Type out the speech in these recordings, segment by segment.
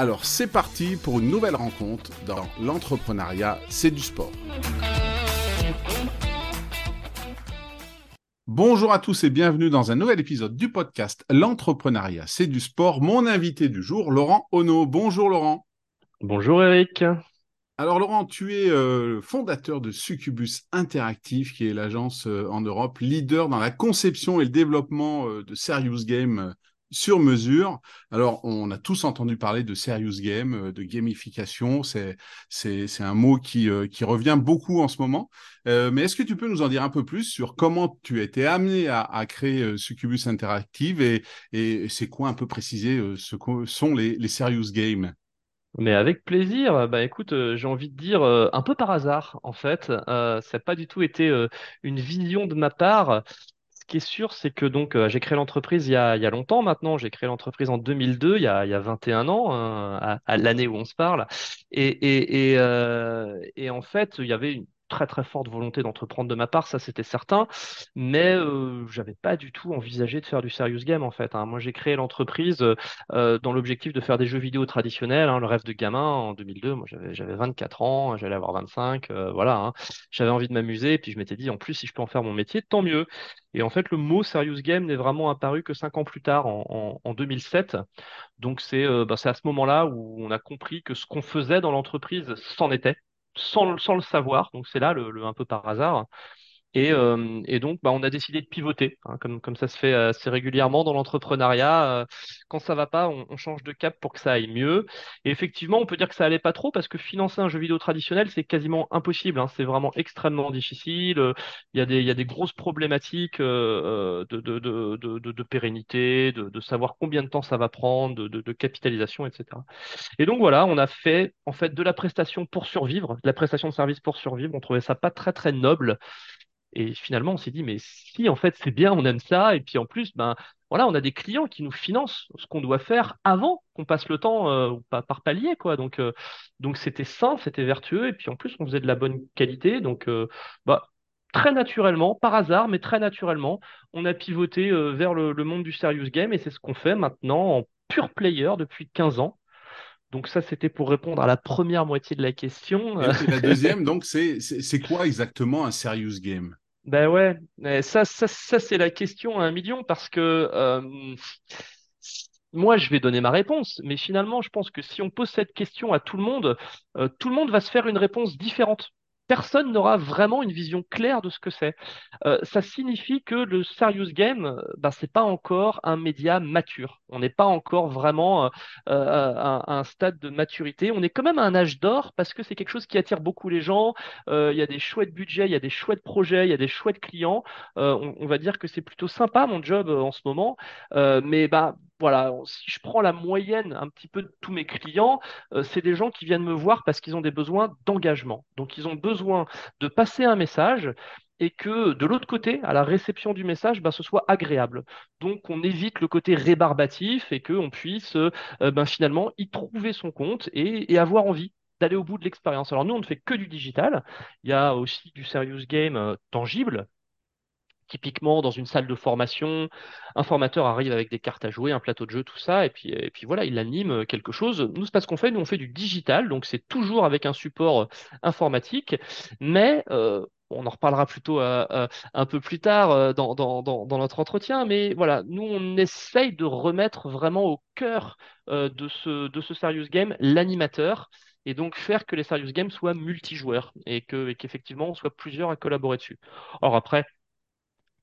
Alors c'est parti pour une nouvelle rencontre dans l'entrepreneuriat, c'est du sport. Bonjour à tous et bienvenue dans un nouvel épisode du podcast L'entrepreneuriat, c'est du sport. Mon invité du jour, Laurent Ono. Bonjour Laurent. Bonjour Eric. Alors Laurent, tu es euh, fondateur de Succubus Interactive, qui est l'agence euh, en Europe leader dans la conception et le développement euh, de serious games sur mesure. Alors, on a tous entendu parler de serious game, euh, de gamification. C'est c'est un mot qui euh, qui revient beaucoup en ce moment. Euh, mais est-ce que tu peux nous en dire un peu plus sur comment tu as été amené à, à créer Succubus Interactive et et c'est quoi un peu préciser ce que sont les les serious games? Mais avec plaisir. Bah écoute, j'ai envie de dire un peu par hasard en fait. ça n'a pas du tout été une vision de ma part qui est sûr, c'est que donc euh, j'ai créé l'entreprise il, y a, longtemps maintenant. J'ai créé l'entreprise en 2002, il y a, il y a 21 ans, hein, à, l'année où on se parle. Et, et, et, euh, et en fait, il y avait une très très forte volonté d'entreprendre de ma part, ça c'était certain, mais euh, j'avais pas du tout envisagé de faire du serious game en fait. Hein. Moi j'ai créé l'entreprise euh, dans l'objectif de faire des jeux vidéo traditionnels, hein, le rêve de gamin en 2002. Moi j'avais j'avais 24 ans, j'allais avoir 25, euh, voilà. Hein. J'avais envie de m'amuser, puis je m'étais dit en plus si je peux en faire mon métier, tant mieux. Et en fait le mot serious game n'est vraiment apparu que cinq ans plus tard, en, en, 2007. Donc c'est euh, bah, c'est à ce moment-là où on a compris que ce qu'on faisait dans l'entreprise s'en était sans, le savoir. Donc c'est là le, le, un peu par hasard. Et, euh, et, donc, bah, on a décidé de pivoter, hein, comme, comme ça se fait assez régulièrement dans l'entrepreneuriat. Euh, quand ça va pas, on, on, change de cap pour que ça aille mieux. Et effectivement, on peut dire que ça allait pas trop parce que financer un jeu vidéo traditionnel, c'est quasiment impossible. Hein, c'est vraiment extrêmement difficile. Il y a des, y a des grosses problématiques euh, de, de, de, de, pérennité, de, savoir combien de temps ça va prendre, de capitalisation, etc. Et donc voilà, on a fait en fait de la prestation pour survivre, de la prestation de service pour survivre. On trouvait ça pas très très noble. Et finalement, on s'est dit, mais si, en fait, c'est bien, on aime ça. Et puis en plus, ben, voilà, on a des clients qui nous financent ce qu'on doit faire avant qu'on passe le temps euh, par palier, quoi. Donc, euh, donc c'était sain, c'était vertueux. Et puis en plus, on faisait de la bonne qualité. Donc, euh, bah, très naturellement, par hasard, mais très naturellement, on a pivoté vers le, le, monde du serious game. Et c'est ce qu'on fait maintenant en pure player depuis 15 ans. Donc ça, c'était pour répondre à la première moitié de la question. Et la deuxième, donc, c'est quoi exactement un serious game? Ben ouais, ça, ça, ça c'est la question à un million parce que euh, moi, je vais donner ma réponse, mais finalement, je pense que si on pose cette question à tout le monde, euh, tout le monde va se faire une réponse différente personne n'aura vraiment une vision claire de ce que c'est. Euh, ça signifie que le serious game, ben, c'est pas encore un média mature. On n'est pas encore vraiment euh, euh, à, un stade de maturité. On est quand même à un âge d'or parce que c'est quelque chose qui attire beaucoup les gens. Il y a des chouettes budgets, il y a des chouettes projets, il y a des chouettes clients. On, va dire que c'est plutôt sympa mon job en ce moment, mais bah voilà, si je prends la moyenne un petit peu de tous mes clients, euh, c'est des gens qui viennent me voir parce qu'ils ont des besoins d'engagement. Donc, ils ont besoin de passer un message et que de l'autre côté, à la réception du message, ben, ce soit agréable. Donc, on évite le côté rébarbatif et qu'on puisse euh, ben, finalement y trouver son compte et, avoir envie d'aller au bout de l'expérience. Alors nous, on ne fait que du digital. Il y a aussi du serious game euh, tangible, typiquement dans une salle de formation, un formateur arrive avec des cartes à jouer, un plateau de jeu, tout ça, et puis, et puis voilà, il anime quelque chose. Nous, c'est pas ce qu'on fait, nous on fait du digital, donc c'est toujours avec un support informatique, mais euh, on en reparlera plutôt euh, euh, un peu plus tard dans, dans, dans, notre entretien, mais voilà, nous on essaye de remettre vraiment au cœur de, ce, de ce serious game l'animateur et donc faire que les serious games soient multijoueurs et et qu'effectivement on soit plusieurs à collaborer dessus. Or après,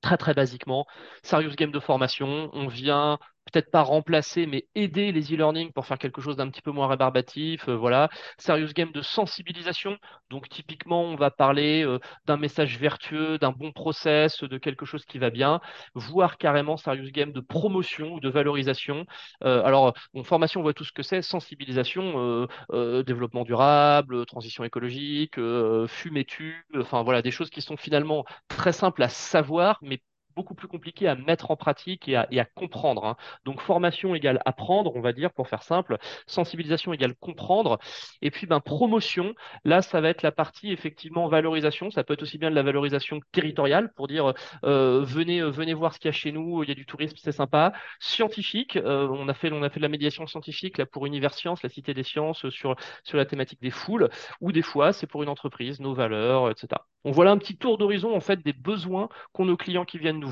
très très basiquement, serious game de formation, on vient peut-être pas remplacer, mais aider les e-learning pour faire quelque chose d'un petit peu moins rébarbatif. Euh, voilà. Serious game de sensibilisation. Donc, typiquement, on va parler euh, d'un message vertueux, d'un bon process, de quelque chose qui va bien, voire carrément serious game de promotion ou de valorisation. Euh, alors, formation, on voit tout ce que c'est. Sensibilisation, développement durable, transition écologique, fume tu. Enfin, voilà, des choses qui sont finalement très simples à savoir, mais beaucoup plus compliqué à mettre en pratique et à, comprendre. Hein. Donc formation égale apprendre, on va dire, pour faire simple. Sensibilisation égale comprendre. Et puis ben, promotion, là, ça va être la partie effectivement valorisation. Ça peut être aussi bien de la valorisation territoriale pour dire euh, venez, euh, venez voir ce qu'il y a chez nous, il y a du tourisme, c'est sympa. Scientifique, euh, on, a fait, on a fait de la médiation scientifique là, pour Univers Science, la Cité des Sciences, sur, sur la thématique des foules. Ou des fois, c'est pour une entreprise, nos valeurs, etc. On voilà un petit tour d'horizon en fait des besoins qu'ont nos clients qui viennent nous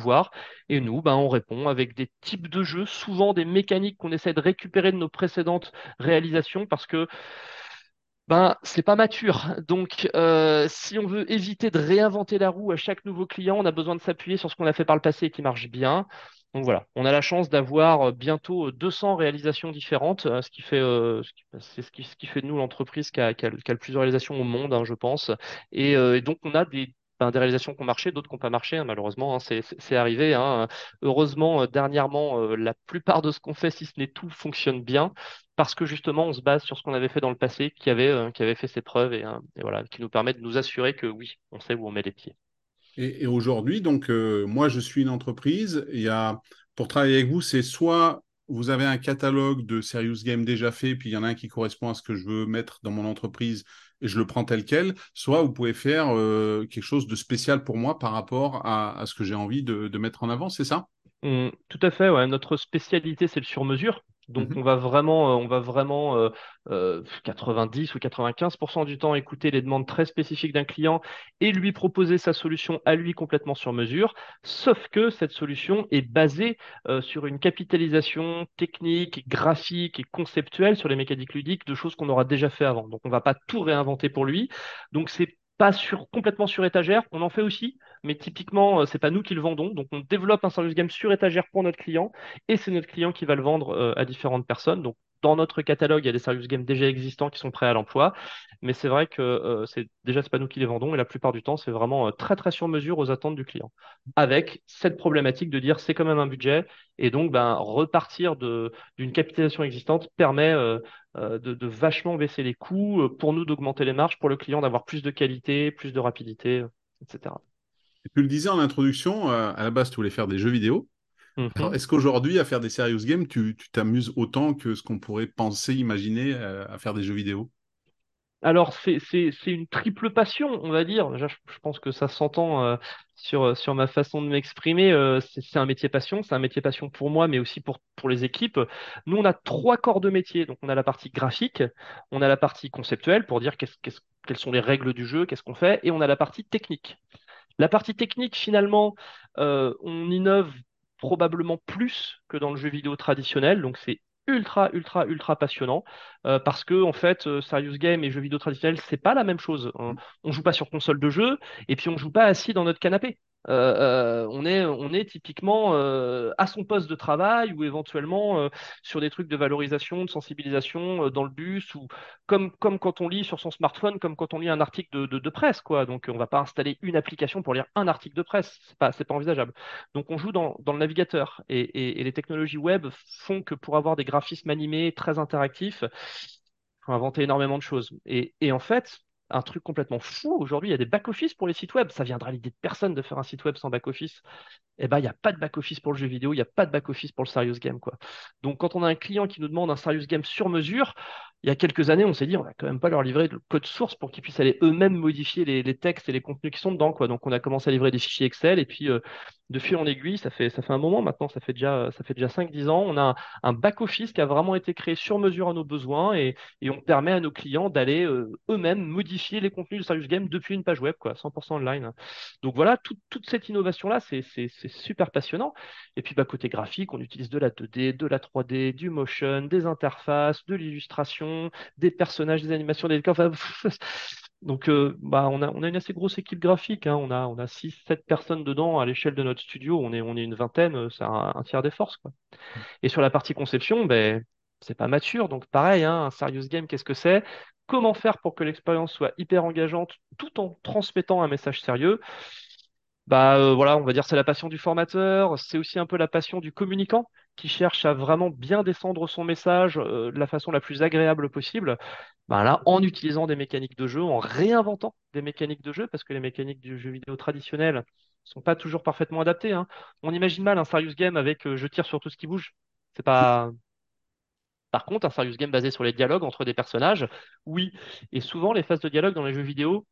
Et nous, ben, on répond avec des types de jeux, souvent des mécaniques qu'on essaie de récupérer de nos précédentes réalisations parce que ben, c'est pas mature. Donc, euh, si on veut éviter de réinventer la roue à chaque nouveau client, on a besoin de s'appuyer sur ce qu'on a fait par le passé et qui marche bien. Donc voilà, on a la chance d'avoir bientôt 200 réalisations différentes, euh, ce qui fait, euh, c'est ce qui, fait de nous l'entreprise qui a, le plus de réalisations au monde, hein, je pense. Et donc on a des, ben, des réalisations qui ont marché, d'autres qui n'ont pas marché, hein, malheureusement, hein, c'est arrivé. Hein. Heureusement, euh, dernièrement, euh, la plupart de ce qu'on fait, si ce n'est tout, fonctionne bien, parce que justement, on se base sur ce qu'on avait fait dans le passé, qui avait, euh, qui avait fait ses preuves, et, voilà, qui nous permet de nous assurer que oui, on sait où on met les pieds. Et, aujourd'hui, donc, moi, je suis une entreprise, il y a, pour travailler avec vous, c'est soit vous avez un catalogue de serious games déjà fait, puis il y en a un qui correspond à ce que je veux mettre dans mon entreprise et je le prends tel quel, soit vous pouvez faire euh, quelque chose de spécial pour moi par rapport à, ce que j'ai envie de, mettre en avant, c'est ça? Mmh, Tout à fait, notre spécialité c'est le sur-mesure. Donc mmh on va vraiment, euh, on va vraiment 90 euh, ou 95% du temps écouter les demandes très spécifiques d'un client et lui proposer sa solution à lui complètement sur mesure. Sauf que cette solution est basée sur une capitalisation technique, graphique et conceptuelle sur les mécaniques ludiques de choses qu'on aura déjà fait avant. Donc on ne va pas tout réinventer pour lui. Donc c'est pas sur, complètement sur étagère, on en fait aussi, mais typiquement, euh, c'est pas nous qui le vendons. Donc, on développe un serious game sur étagère pour notre client et c'est notre client qui va le vendre euh, à différentes personnes. Donc, dans notre catalogue, il y a des serious games déjà existants qui sont prêts à l'emploi, mais c'est vrai que euh, c'est déjà c'est pas nous qui les vendons et la plupart du temps c'est vraiment très très sur mesure aux attentes du client. Avec cette problématique de dire c'est quand même un budget et donc ben repartir d'une capitalisation existante permet de, de, vachement baisser les coûts pour nous d'augmenter les marges pour le client d'avoir plus de qualité, plus de rapidité, etc. Tu le disais en introduction, euh, à la base, tu voulais faire des jeux vidéo. Mhm. est-ce qu'aujourd'hui, à faire des serious games, tu t'amuses autant que ce qu'on pourrait penser, imaginer euh, à faire des jeux vidéo? Alors, c'est une triple passion, on va dire. je, pense que ça s'entend euh, sur, sur ma façon de m'exprimer. c'est un métier passion, c'est un métier passion pour moi, mais aussi pour, pour les équipes. Nous, on a trois corps de métier. Donc, on a la partie graphique, on a la partie conceptuelle pour dire quelles sont les règles du jeu, qu'est-ce qu'on fait, et on a la partie technique. La partie technique, finalement, euh, on innove probablement plus que dans le jeu vidéo traditionnel, donc c'est ultra ultra ultra passionnant euh, parce que en fait euh, serious game et jeux vidéo traditionnel c'est pas la même chose. On, on joue pas sur console de jeu et puis on joue pas assis dans notre canapé euh, euh, on, est, typiquement euh, à son poste de travail ou éventuellement sur des trucs de valorisation, de sensibilisation dans le bus ou comme, quand on lit sur son smartphone, comme quand on lit un article de, presse. Donc on ne va pas installer une application pour lire un article de presse. Ce n'est pas, envisageable. Donc on joue dans, le navigateur et, les technologies web font que pour avoir des graphismes animés très interactifs, faut inventer énormément de choses. Et en fait, un truc complètement fou. Aujourd'hui, il y a des back-office pour les sites web. Ça viendra l'idée de personne de faire un site web sans back-office. Eh ben, il n'y a pas de back-office pour le jeu vidéo, il n'y a pas de back-office pour le serious game, quoi. Donc, quand on a un client qui nous demande un serious game sur mesure, il y a quelques années, on s'est dit, on va quand même pas leur livrer le code source pour qu'ils puissent aller eux-mêmes modifier les, textes et les contenus qui sont dedans, quoi. Donc, on a commencé à livrer des fichiers Excel et puis, euh, de fil en aiguille, ça fait, ça fait un moment maintenant, ça fait déjà, ça fait déjà 5-10 ans. On a un, back-office qui a vraiment été créé sur mesure à nos besoins et, et on permet à nos clients d'aller euh, eux-mêmes modifier les contenus de Serious Game depuis une page web, quoi, 100% online. Donc voilà, tout- toute cette innovation-là, c'est super passionnant. Et puis bah, côté graphique, on utilise de la 2D, de la 3D, du motion, des interfaces, de l'illustration, des personnages, des animations, des décors. Enfin, donc euh, bah, on a, on a une assez grosse équipe graphique. hein. On a, on a 6-7 personnes dedans à l'échelle de notre studio. On est, on est une vingtaine, euh, c'est un, un tiers des forces, quoi. Et sur la partie conception, ben, c'est pas mature. Donc pareil, hein, un serious game, qu'est-ce que c'est? Comment faire pour que l'expérience soit hyper engageante tout en transmettant un message sérieux? Bah euh, voilà, on va dire c'est la passion du formateur, c'est aussi un peu la passion du communicant qui cherche à vraiment bien descendre son message euh, de la façon la plus agréable possible. Bah là, en utilisant des mécaniques de jeu, en réinventant des mécaniques de jeu, parce que les mécaniques du jeu vidéo traditionnel sont pas toujours parfaitement adaptées, hein. On imagine mal un serious game avec euh, je tire sur tout ce qui bouge. C'est pas. Par contre, un serious game basé sur les dialogues entre des personnages, oui. Et souvent, les phases de dialogue dans les jeux vidéo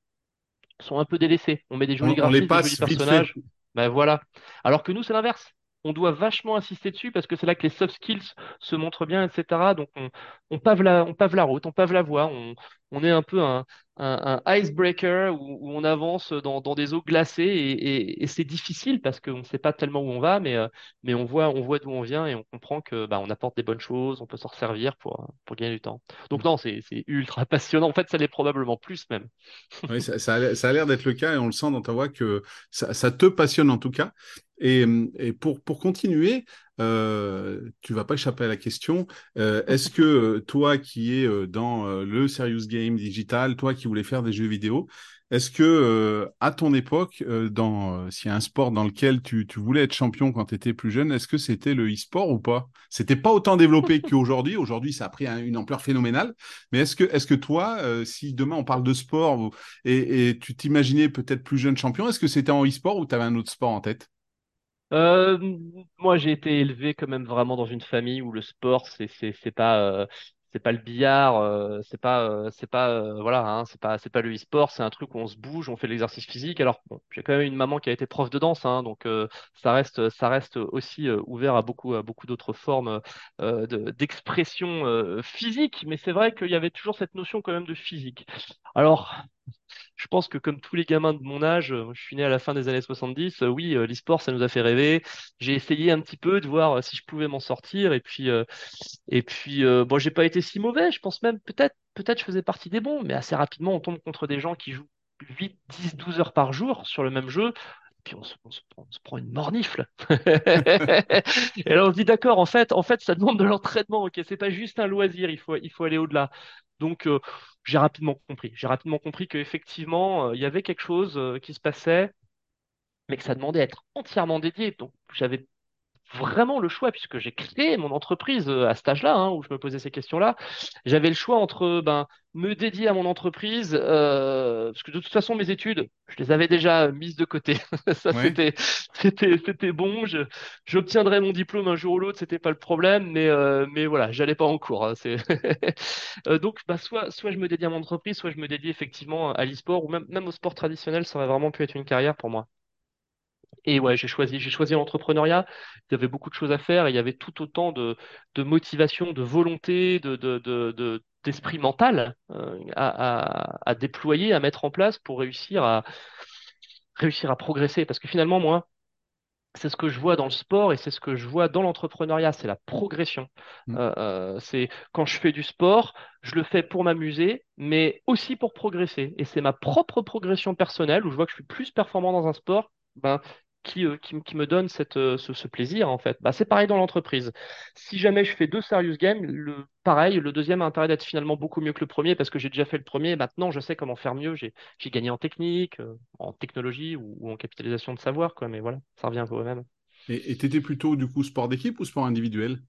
sont un peu délaissés. On met des jolis On, on les graphismes, des jolis personnages. Ben voilà. Alors que nous, c'est l'inverse. On doit vachement insister dessus parce que c'est là que les soft skills se montrent bien, etc. Donc on, on pave la, on pave la route, on pave la voie, on, on est un peu un, un, un icebreaker où, où on avance dans, dans des eaux glacées et, et- et c'est difficile parce qu'on ne sait pas tellement où on va, mais, euh, mais on voit, on voit d'où on vient et on comprend que bah, on apporte des bonnes choses, on peut s'en servir pour, pour gagner du temps. Donc non, c'est, ultra passionnant. En fait, ça l'est probablement plus même. Oui, ça, a l'air ça a l'air d'être le cas et on le sent dans ta voix que ça, ça te passionne en tout cas. Et, et pour, pour continuer, euh, tu vas pas échapper à la question. Euh, est-ce que euh, toi qui es dans le serious game digital, toi qui voulais faire des jeux vidéo, est-ce que euh, à ton époque, dans s'il y a un sport dans lequel tu, tu voulais être champion quand tu étais plus jeune, est-ce que c'était le e-sport ou pas? C'était pas autant développé qu'aujourd'hui. Aujourd'hui, ça a pris un- une ampleur phénoménale. Mais est-ce que, est-ce que toi, si demain on parle de sport et, et tu t'imaginais peut-être plus jeune champion. Est-ce que c'était en e-sport ou tu avais un autre sport en tête? Euh, moi, j'ai été élevé quand même vraiment dans une famille où le sport, c'est pas euh, c'est pas le billard, euh, c'est pas c'est pas voilà, hein, c'est pas c'est pas le e-sport, c'est un truc où on se bouge, on fait l'exercice physique. Alors j'ai quand même une maman qui a été prof de danse, hein, donc ça reste ça reste aussi ouvert à beaucoup beaucoup d'autres formes de- d'expression physique, mais c'est vrai qu'il y avait toujours cette notion quand même de physique. Alors je pense que comme tous les gamins de mon âge, euh, je suis né à la fin des années 70, euh, oui, euh, l'e-sport, ça nous a fait rêver. J'ai essayé un petit peu de voir si je pouvais m'en sortir. Et puis, et puis bon, j'ai pas été si mauvais. Je pense même, peut-être, peut-être je faisais partie des bons, mais assez rapidement, on tombe contre des gens qui jouent 8, 10, 12 heures par jour sur le même jeu. Puis on se, prend une mornifle. Et là, on se dit, d'accord, en fait, en fait, ça demande de l'entraînement. Ok, c'est pas juste un loisir, il faut, il faut aller au-delà. Donc, euh, j'ai rapidement compris. J'ai rapidement compris qu'effectivement, euh, il y avait quelque chose euh, qui se passait, mais que ça demandait à être entièrement dédié. Donc, j'avais vraiment le choix, puisque j'ai créé mon entreprise euh, à cet âge-là, hein, où je me posais ces questions-là. J'avais le choix entre ben, me dédier à mon entreprise, euh, parce que de toute façon, mes études, je les avais déjà mises de côté. Ça, Ouais. c'était, c'était, c'était bon. Je, j'obtiendrais mon diplôme un jour ou l'autre, c'était pas le problème, mais, euh, mais voilà, j'allais pas en cours. hein, c'est... Euh, donc, bah, soit, soit je me dédie à mon entreprise, soit je me dédie effectivement à l'e-sport, ou même, même au sport traditionnel, ça aurait vraiment pu être une carrière pour moi. Et ouais, j'ai choisi, j'ai choisi l'entrepreneuriat. Il y avait beaucoup de choses à faire et il y avait tout autant de, de motivation, de volonté, de, de, de, de- d'esprit mental euh, à, à, à déployer, à mettre en place pour réussir à réussir à progresser. Parce que finalement, moi, c'est ce que je vois dans le sport et c'est ce que je vois dans l'entrepreneuriat, c'est la progression. Mm. Euh, euh, c'est quand je fais du sport, je le fais pour m'amuser, mais aussi pour progresser. Et c'est ma propre progression personnelle où je vois que je suis plus performant dans un sport, ben, qui, euh, qui, me donne euh, ce, plaisir en fait. Bah, c'est pareil dans l'entreprise. Si jamais je fais deux serious games, le, pareil, le deuxième a intérêt d'être finalement beaucoup mieux que le premier parce que j'ai déjà fait le premier. Maintenant, je sais comment faire mieux. J'ai, gagné en technique, euh, en technologie ou, ou en capitalisation de savoir, quoi. Mais voilà, ça revient un peu au même. Et tu étais plutôt du coup sport d'équipe ou sport individuel?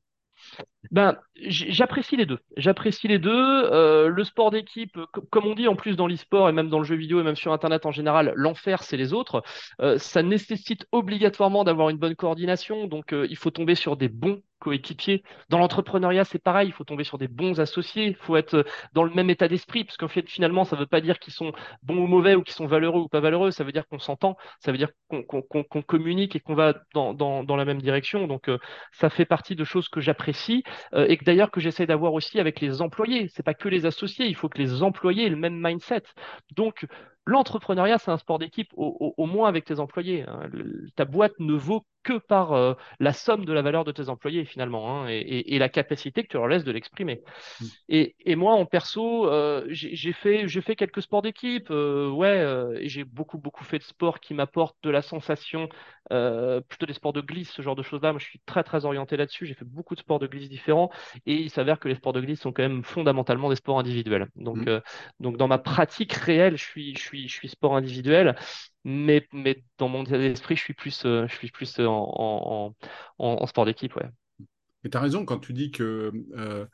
Ben, j'apprécie les deux. J'apprécie les deux. Euh, le sport d'équipe, comme on dit en plus dans l'e-sport et même dans le jeu vidéo et même sur Internet en général, l'enfer, c'est les autres. Euh, ça nécessite obligatoirement d'avoir une bonne coordination. Donc, euh, il faut tomber sur des bons coéquipiers. Dans l'entrepreneuriat, c'est pareil, il faut tomber sur des bons associés, il faut être dans le même état d'esprit, parce qu'en fait, finalement, ça ne veut pas dire qu'ils sont bons ou mauvais ou qu'ils sont valeureux ou pas valeureux, ça veut dire qu'on s'entend, ça veut dire qu'on communique et qu'on va dans, la même direction. Donc, ça fait partie de choses que j'apprécie. Euh, et que d'ailleurs que j'essaie d'avoir aussi avec les employés. C'est pas que les associés, il faut que les employés aient le même mindset. Donc l'entrepreneuriat, c'est un sport d'équipe, au, moins avec tes employés. Hein. ta boîte ne vaut que par euh, la somme de la valeur de tes employés finalement, hein, et, la capacité que tu leur laisses de l'exprimer. Mm. Et, moi, en perso, euh, j'ai fait, fait quelques sports d'équipe, ouais, et j'ai beaucoup beaucoup fait de sports qui m'apportent de la sensation, plutôt des sports de glisse, ce genre de choses-là. Moi, je suis très très orienté là-dessus. J'ai fait beaucoup de sports de glisse différents, et il s'avère que les sports de glisse sont quand même fondamentalement des sports individuels. Donc, mm. donc dans ma pratique réelle, je suis, je suis je suis sport individuel, mais, mais dans mon esprit, je suis plus, euh, je suis plus euh, en, en, sport d'équipe. Ouais. Et tu as raison quand tu dis que euh,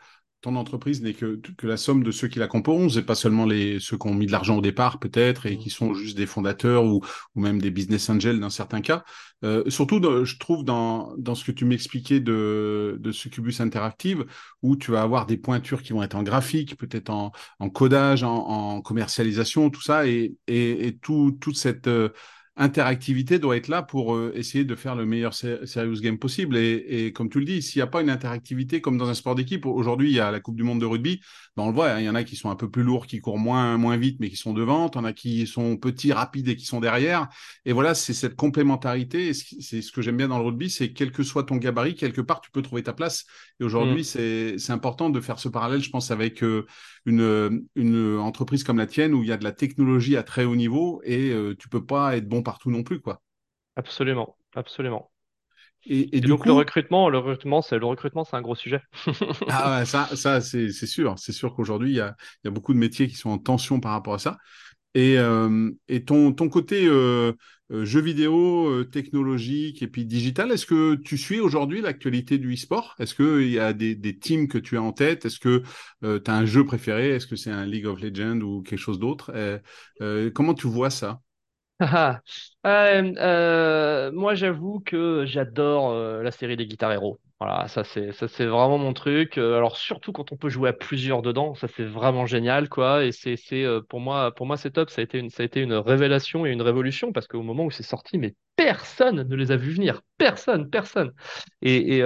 ton entreprise n'est que, que la somme de ceux qui la composent et pas seulement les, ceux qui ont mis de l'argent au départ peut-être et qui mmh. sont juste des fondateurs ou, ou même des business angels dans certains cas. Euh, surtout, je trouve dans, dans ce que tu m'expliquais de, de Succubus Interactive, où tu vas avoir des pointures qui vont être en graphique, peut-être en, en codage, en, en, commercialisation, tout ça, et, et, et tout, toute cette... Euh, interactivité doit être là pour euh, essayer de faire le meilleur serious game possible. Et, comme tu le dis, s'il n'y a pas une interactivité comme dans un sport d'équipe, aujourd'hui il y a la Coupe du Monde de rugby, ben on le voit, hein, il y en a qui sont un peu plus lourds, qui courent moins, moins vite, mais qui sont devant, il y en a qui sont petits, rapides et qui sont derrière. Et voilà, c'est cette complémentarité. C'est ce que j'aime bien dans le rugby, c'est quel que soit ton gabarit, quelque part tu peux trouver ta place. Et aujourd'hui, mmh. c'est important de faire ce parallèle, je pense, avec euh, une, une entreprise comme la tienne où il y a de la technologie à très haut niveau et euh, tu peux pas être bon partout non plus, quoi. Absolument, absolument. Et, et, donc le recrutement, le recrutement, c'est le recrutement, c'est un gros sujet. ah ouais, ça, ça c'est sûr. C'est sûr qu'aujourd'hui il y a, y a, beaucoup de métiers qui sont en tension par rapport à ça. Et, euh, et ton, ton côté euh, euh, jeux vidéo, technologique et puis digital, est-ce que tu suis aujourd'hui l'actualité du e-sport? Est-ce qu'il y a des, des, teams que tu as en tête? Est-ce que tu as un jeu préféré? Est-ce que c'est un League of Legends ou quelque chose d'autre? Comment tu vois ça? Ah, euh, euh, moi, j'avoue que j'adore euh, la série des Guitar Hero. Voilà, ça c'est ça c'est vraiment mon truc. alors surtout quand on peut jouer à plusieurs dedans, ça c'est vraiment génial quoi. Et c'est c'est pour moi pour moi c'est top. Ça a été une ça a été une révélation et une révolution parce qu'au moment où c'est sorti, mais personne ne les a vus venir. Personne, personne. Et, et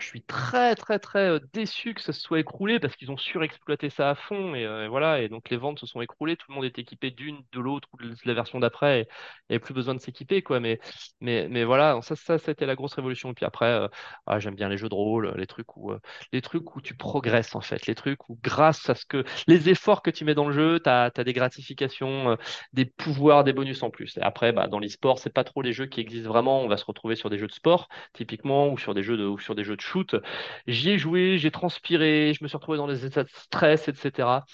je suis très très très euh, déçu que ça se soit écroulé parce qu'ils ont surexploité ça à fond euh, et, voilà et donc les ventes se sont écroulées, tout le monde est équipé d'une, de l'autre ou de la version d'après, et avait plus besoin de s'équiper quoi. Mais mais mais voilà, ça ça c'était la grosse révolution. Et puis après, euh, ah, j'aime bien les jeux de rôle, les trucs où les trucs où tu progresses en fait, les trucs où grâce à ce que les efforts que tu mets dans le jeu, tu as, des gratifications, des pouvoirs, des bonus en plus. Et après, bah, dans l'e-sport, c'est pas trop les jeux qui existent vraiment. On va se retrouver sur des jeux de sport typiquement ou sur des jeux de ou sur des jeux de shoot. J'y ai joué, j'ai transpiré, je me suis retrouvé dans des états de stress, etc.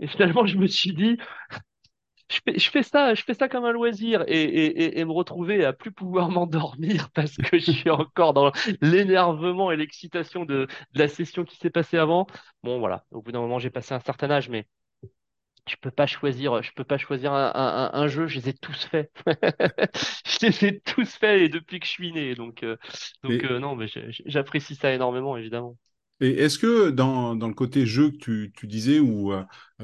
Et finalement, je me suis dit, je fais, ça, je fais ça comme un loisir et, me retrouver à plus pouvoir m'endormir parce que je suis encore dans l'énervement et l'excitation de, de, la session qui s'est passée avant. Bon, voilà. Au bout d'un moment, j'ai passé un certain âge, mais je peux pas choisir, je peux pas choisir un, jeu, je les ai tous faits. je les ai tous faits et depuis que je suis né. Donc, euh, donc euh, non, mais j'apprécie ça énormément, évidemment. Et est-ce que dans, dans, le côté jeu que tu, tu disais, où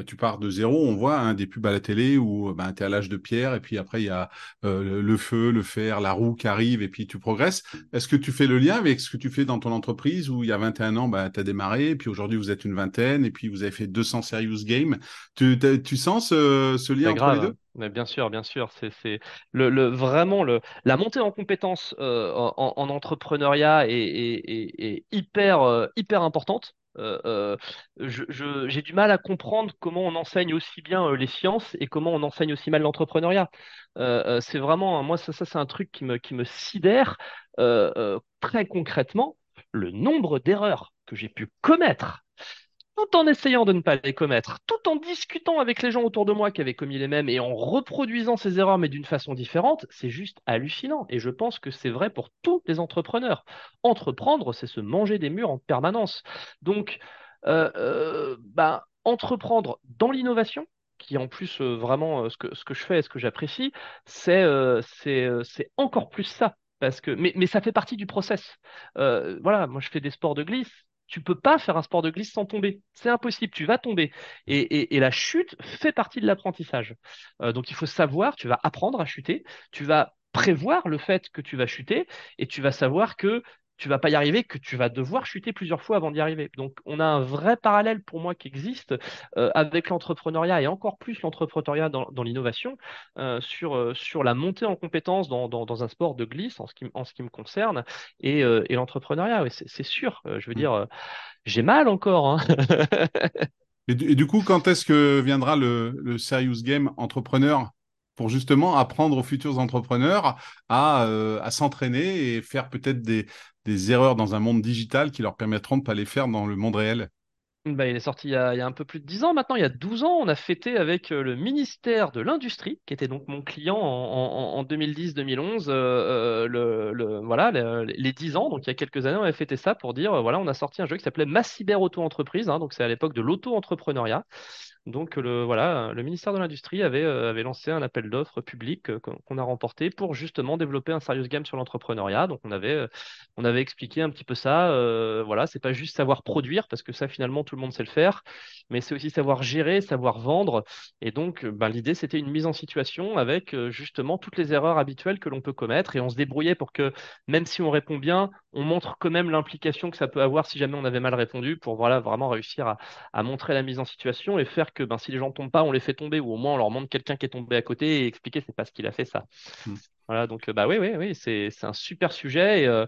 tu pars de zéro, on voit hein, des pubs à la télé où ben, tu es à l'âge de pierre, et puis après il y a euh, le feu, le fer, la roue qui arrive, et puis tu progresses. Est-ce que tu fais le lien avec ce que tu fais dans ton entreprise où il y a 21 ans, ben, tu as démarré, et puis aujourd'hui vous êtes une vingtaine, et puis vous avez fait 200 serious games? Tu, tu sens ce, ce lien entre les deux? Mais bien sûr, bien sûr, c'est le, le, vraiment le, la montée en compétences euh, en, en, entrepreneuriat est, est, est, hyper, euh, hyper importante. Euh, j'ai du mal à comprendre comment on enseigne aussi bien les sciences et comment on enseigne aussi mal l'entrepreneuriat. c'est vraiment, moi, ça, ça c'est un truc qui me, qui me sidère très concrètement, le nombre d'erreurs que j'ai pu commettre tout en essayant de ne pas les commettre, tout en discutant avec les gens autour de moi qui avaient commis les mêmes et en reproduisant ces erreurs mais d'une façon différente, c'est juste hallucinant. Et je pense que c'est vrai pour tous les entrepreneurs. Entreprendre, c'est se manger des murs en permanence. Donc, euh, euh, bah, entreprendre dans l'innovation, qui en plus euh, vraiment ce que, je fais et ce que j'apprécie, c'est encore plus ça. Parce que, mais, mais ça fait partie du process. Voilà, moi je fais des sports de glisse. Tu peux pas faire un sport de glisse sans tomber. C'est impossible, tu vas tomber. Et, la chute fait partie de l'apprentissage. Euh, donc il faut savoir, tu vas apprendre à chuter, tu vas prévoir le fait que tu vas chuter et tu vas savoir que tu vas pas y arriver, que tu vas devoir chuter plusieurs fois avant d'y arriver. Donc, on a un vrai parallèle pour moi qui existe euh, avec l'entrepreneuriat et encore plus l'entrepreneuriat dans, dans l'innovation euh, sur, euh, sur la montée en compétences dans, dans, dans, un sport de glisse en ce qui, en ce qui me concerne et, et l'entrepreneuriat. C'est sûr. Je veux Mm. dire, j'ai mal encore. Hein. Et du, et du coup, quand est-ce que viendra le, le Serious Game Entrepreneur pour justement apprendre aux futurs entrepreneurs à, euh, à s'entraîner et faire peut-être des, des erreurs dans un monde digital qui leur permettront de ne pas les faire dans le monde réel? Bah, il est sorti il y a, un peu plus de 10 ans maintenant, il y a 12 ans, on a fêté avec euh, le ministère de l'Industrie, qui était donc mon client en, en, en 2010-2011, euh, euh, voilà, le- les 10 ans, donc il y a quelques années, on a fêté ça pour dire, voilà, on a sorti un jeu qui s'appelait Ma Cyber Auto-entreprise, hein, donc c'est à l'époque de l'auto-entrepreneuriat. Donc le, voilà, le ministère de l'Industrie avait, euh, avait lancé un appel d'offres public euh, qu'on a remporté pour justement développer un serious game sur l'entrepreneuriat. Donc on avait, euh, on avait expliqué un petit peu ça. euh, voilà, c'est pas juste savoir produire parce que ça finalement tout le monde sait le faire, mais c'est aussi savoir gérer, savoir vendre. Et donc ben, l'idée c'était une mise en situation avec justement toutes les erreurs habituelles que l'on peut commettre et on se débrouillait pour que même si on répond bien, on montre quand même l'implication que ça peut avoir si jamais on avait mal répondu pour voilà vraiment réussir à montrer la mise en situation et faire que ben, si les gens tombent pas, on les fait tomber ou au moins on leur montre quelqu'un qui est tombé à côté et expliquer c'est pas ce qu'il a fait ça. Mm. Voilà, donc euh, bah oui, oui, oui, c'est un super sujet et, euh,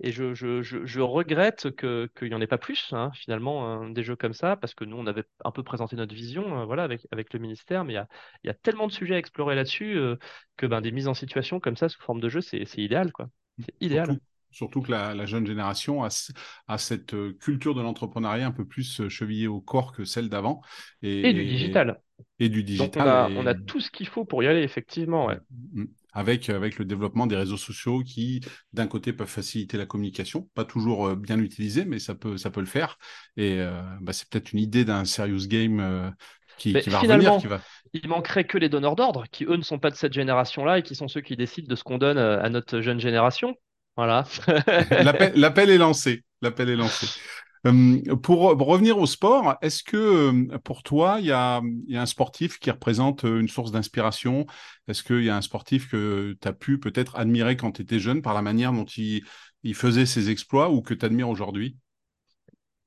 et je, je, je, je regrette que qu'il n'y en ait pas plus hein, finalement hein, des jeux comme ça parce que nous on avait un peu présenté notre vision euh, voilà avec avec le ministère mais il y a y a tellement de sujets à explorer là-dessus euh, que ben des mises en situation comme ça sous forme de jeu c'est c'est idéal quoi. C'est idéal. Surtout, surtout que la, la jeune génération a, cette euh, culture de l'entrepreneuriat un peu plus euh, chevillée au corps que celle d'avant Et du et, digital. et du Donc on digital. a on a tout ce qu'il faut pour y aller effectivement ouais. Mm. avec, avec le développement des réseaux sociaux qui, d'un côté, peuvent faciliter la communication, pas toujours euh, bien utilisé, mais ça peut, ça peut le faire. Et euh, bah, c'est peut-être une idée d'un serious game euh, qui, va revenir, qui finalement, va. il manquerait que les donneurs d'ordre, qui eux ne sont pas de cette génération-là et qui sont ceux qui décident de ce qu'on donne à notre jeune génération. Voilà. L'appel, est lancé. Hum, pour, revenir au sport, est-ce que hum, pour toi, il y a, il y a un sportif qui représente euh, une source d'inspiration? Est-ce qu'il y a un sportif que tu as pu peut-être admirer quand tu étais jeune par la manière dont il, il faisait ses exploits ou que tu admires aujourd'hui?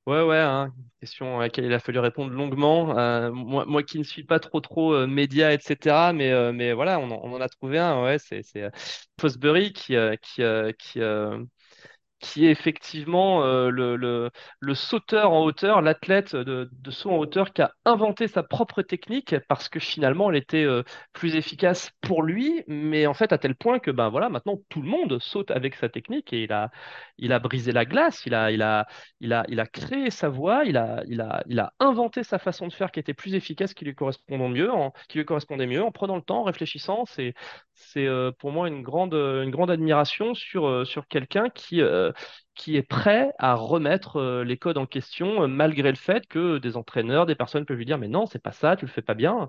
Ouais, ouais, hein, question à laquelle il a fallu répondre longuement. Euh, moi, qui ne suis pas trop trop euh, média, etc. Mais, euh, mais voilà, on en, a trouvé un. Ouais, c'est Fosbury qui qui qui qui est effectivement euh, le, le, le sauteur en hauteur, l'athlète de, saut en hauteur qui a inventé sa propre technique parce que finalement elle était euh, plus efficace pour lui, mais en fait à tel point que ben voilà, maintenant tout le monde saute avec sa technique et il a, il a brisé la glace, il a, il a, il a, il a créé sa voie, il a, il a, il a inventé sa façon de faire qui était plus efficace, qui lui correspondait mieux, en, qui lui correspondait mieux, en prenant le temps, en réfléchissant. C'est, euh, pour moi une grande, une grande admiration sur, sur quelqu'un qui qui est prêt à remettre euh, les codes en question, euh, malgré le fait que des entraîneurs, des personnes peuvent lui dire, mais non, c'est pas ça, tu le fais pas bien.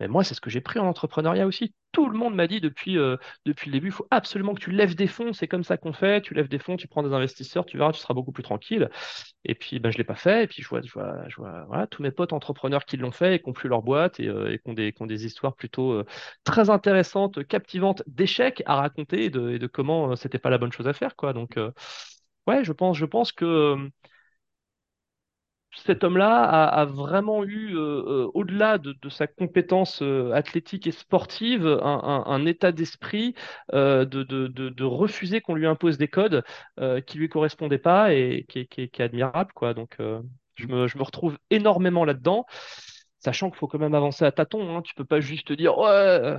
Mais moi, c'est ce que j'ai pris en entrepreneuriat aussi. Tout le monde m'a dit depuis, euh, depuis le début, il faut absolument que tu lèves des fonds, c'est comme ça qu'on fait. Tu lèves des fonds, tu prends des investisseurs, tu verras, tu seras beaucoup plus tranquille. Et puis, ben, je l'ai pas fait. Et puis, je vois, je vois, je vois tous mes potes entrepreneurs qui l'ont fait et qui ont plus leur boîte et, euh, et qui ont des, qui ont des histoires plutôt euh, très intéressantes, captivantes d'échecs à raconter et de, et de comment c'était pas la bonne chose à faire, quoi. Donc, Ouais, je pense, je pense que cet homme-là a, vraiment eu, euh, euh, au-delà de, sa compétence euh, athlétique et sportive, un, état d'esprit de, refuser qu'on lui impose des codes qui lui correspondaient pas et qui est, admirable, quoi. Donc, je me, retrouve énormément là-dedans, sachant qu'il faut quand même avancer à tâtons, hein. Tu peux pas juste dire, ouais,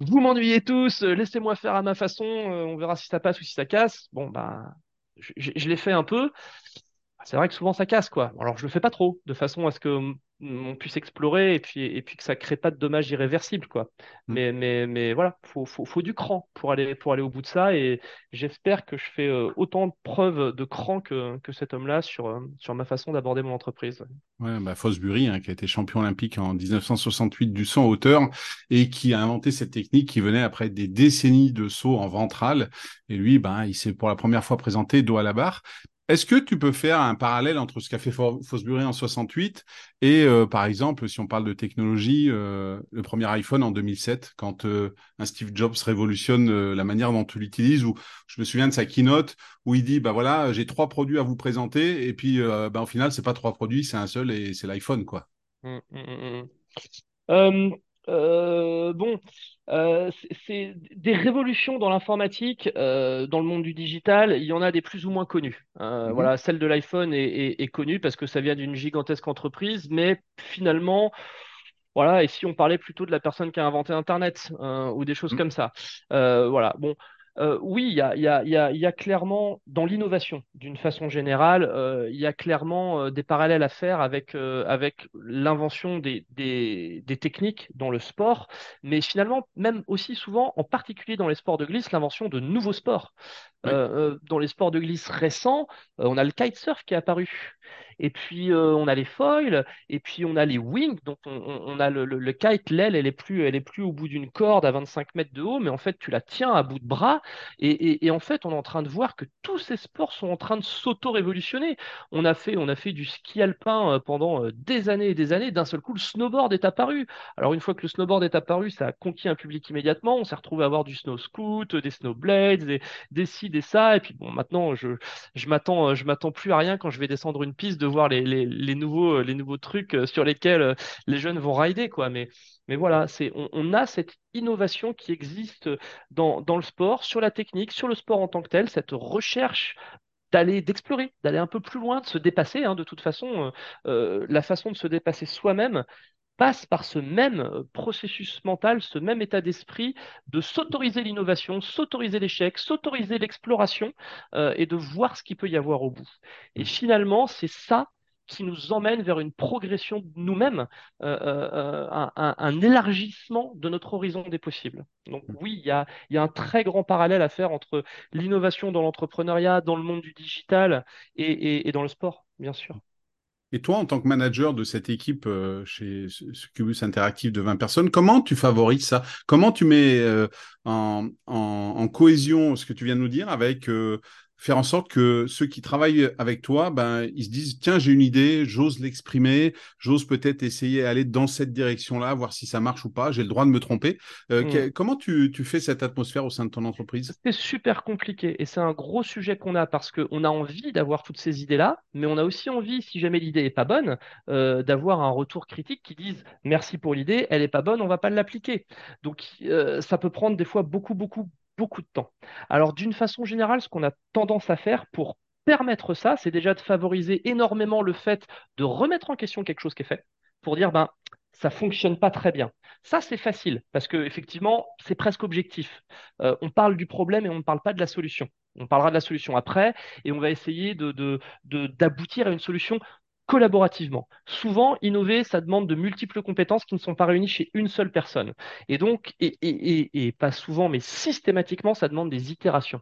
vous m'ennuyez tous, laissez-moi faire à ma façon, on verra si ça passe ou si ça casse. Bon, bah, je l'ai fait un peu. C'est vrai que souvent ça casse, quoi. Alors je le fais pas trop, de façon à ce que on puisse explorer et puis, et puis que ça crée pas de dommages irréversibles, quoi. Mm. Mais, mais, mais voilà, faut, faut, faut du cran pour aller, pour aller au bout de ça et j'espère que je fais euh, autant de preuves de cran que, que cet homme-là sur, euh, sur ma façon d'aborder mon entreprise. Ouais, bah Fosbury, hein, qui a été champion olympique en 1968 du saut en hauteur et qui a inventé cette technique qui venait après des décennies de saut en ventral. Et lui, ben, il s'est pour la première fois présenté dos à la barre. Est-ce que tu peux faire un parallèle entre ce qu'a fait Fosbury en 68 et, euh, par exemple, si on parle de technologie, euh, le premier iPhone en 2007, quand euh, un Steve Jobs révolutionne la manière dont tu l'utilises, ou je me souviens de sa keynote où il dit, bah voilà, j'ai trois produits à vous présenter, et puis, bah, au final, c'est pas trois produits, c'est un seul et c'est l'iPhone, quoi. Mmh, mmh, mmh, bon, euh, c'est des révolutions dans l'informatique, euh, dans le monde du digital. Il y en a des plus ou moins connues. Mhm. Voilà, celle de l'iPhone est, connue parce que ça vient d'une gigantesque entreprise, mais finalement, voilà. Et si on parlait plutôt de la personne qui a inventé Internet ou des choses mhm. comme ça, voilà. Bon, euh, oui, il y a, y, a, y, a, y a, clairement, dans l'innovation, d'une façon générale, euh, il y a clairement euh, des parallèles à faire avec, avec l'invention des, des, des, techniques dans le sport, mais finalement, même aussi souvent, en particulier dans les sports de glisse, l'invention de nouveaux sports. dans les sports de glisse récents, on a le kitesurf qui est apparu. Et puis, on a les foils, et puis on a les wings. Donc, on, a le, kite, l'aile, elle est plus, elle est plus au bout d'une corde à 25 mètres de haut, mais en fait, tu la tiens à bout de bras. Et, en fait, on est en train de voir que tous ces sports sont en train de s'auto-révolutionner. On a fait, on a fait du ski alpin pendant des années et des années. D'un seul coup, le snowboard est apparu. Alors, une fois que le snowboard est apparu, ça a conquis un public immédiatement. On s'est retrouvé à avoir du snow scoot, des snowblades, des, des ci, des ça. Et puis, bon, maintenant, je, je m'attends, je m'attends plus à rien quand je vais descendre une piste de les, nouveaux, les nouveaux trucs euh, sur lesquels euh, les jeunes vont rider, quoi. Mais, voilà, c'est, on, a cette innovation qui existe dans, le sport, sur la technique, sur le sport en tant que tel, cette recherche d'aller d'explorer, d'aller un peu plus loin, de se dépasser. Hein, de toute façon, euh, la façon de se dépasser soi-même passe par ce même processus mental, ce même état d'esprit de s'autoriser l'innovation, s'autoriser l'échec, s'autoriser l'exploration et de voir ce qu'il peut y avoir au bout. Et finalement, c'est ça qui nous emmène vers une progression de nous-mêmes, euh, euh, euh, un, élargissement de notre horizon des possibles. Donc oui, il y a, un très grand parallèle à faire entre l'innovation dans l'entrepreneuriat, dans le monde du digital et, dans le sport, bien sûr. Et toi, en tant que manager de cette équipe chez Cubus Interactive de 20 personnes, comment tu favorises ça? Comment tu mets en, en, cohésion ce que tu viens de nous dire avec faire en sorte que ceux qui travaillent avec toi, ben, ils se disent, tiens, j'ai une idée, j'ose l'exprimer, j'ose peut-être essayer d'aller dans cette direction-là, voir si ça marche ou pas, j'ai le droit de me tromper. Euh, mm. Comment tu, tu, fais cette atmosphère au sein de ton entreprise? C'est super compliqué et c'est un gros sujet qu'on a parce qu'on a envie d'avoir toutes ces idées-là, mais on a aussi envie, si jamais l'idée n'est pas bonne, euh, d'avoir un retour critique qui dise, merci pour l'idée, elle n'est pas bonne, on ne va pas l'appliquer. Donc, euh, ça peut prendre des fois beaucoup, beaucoup, de temps. Alors d'une façon générale, ce qu'on a tendance à faire pour permettre ça, c'est déjà de favoriser énormément le fait de remettre en question quelque chose qui est fait, pour dire ben ça fonctionne pas très bien. Ça c'est facile parce que effectivement c'est presque objectif. Euh, on parle du problème et on ne parle pas de la solution. On parlera de la solution après et on va essayer de, d'aboutir à une solution collaborativement. Souvent, innover, ça demande de multiples compétences qui ne sont pas réunies chez une seule personne. Et donc, et, pas souvent, mais systématiquement, ça demande des itérations.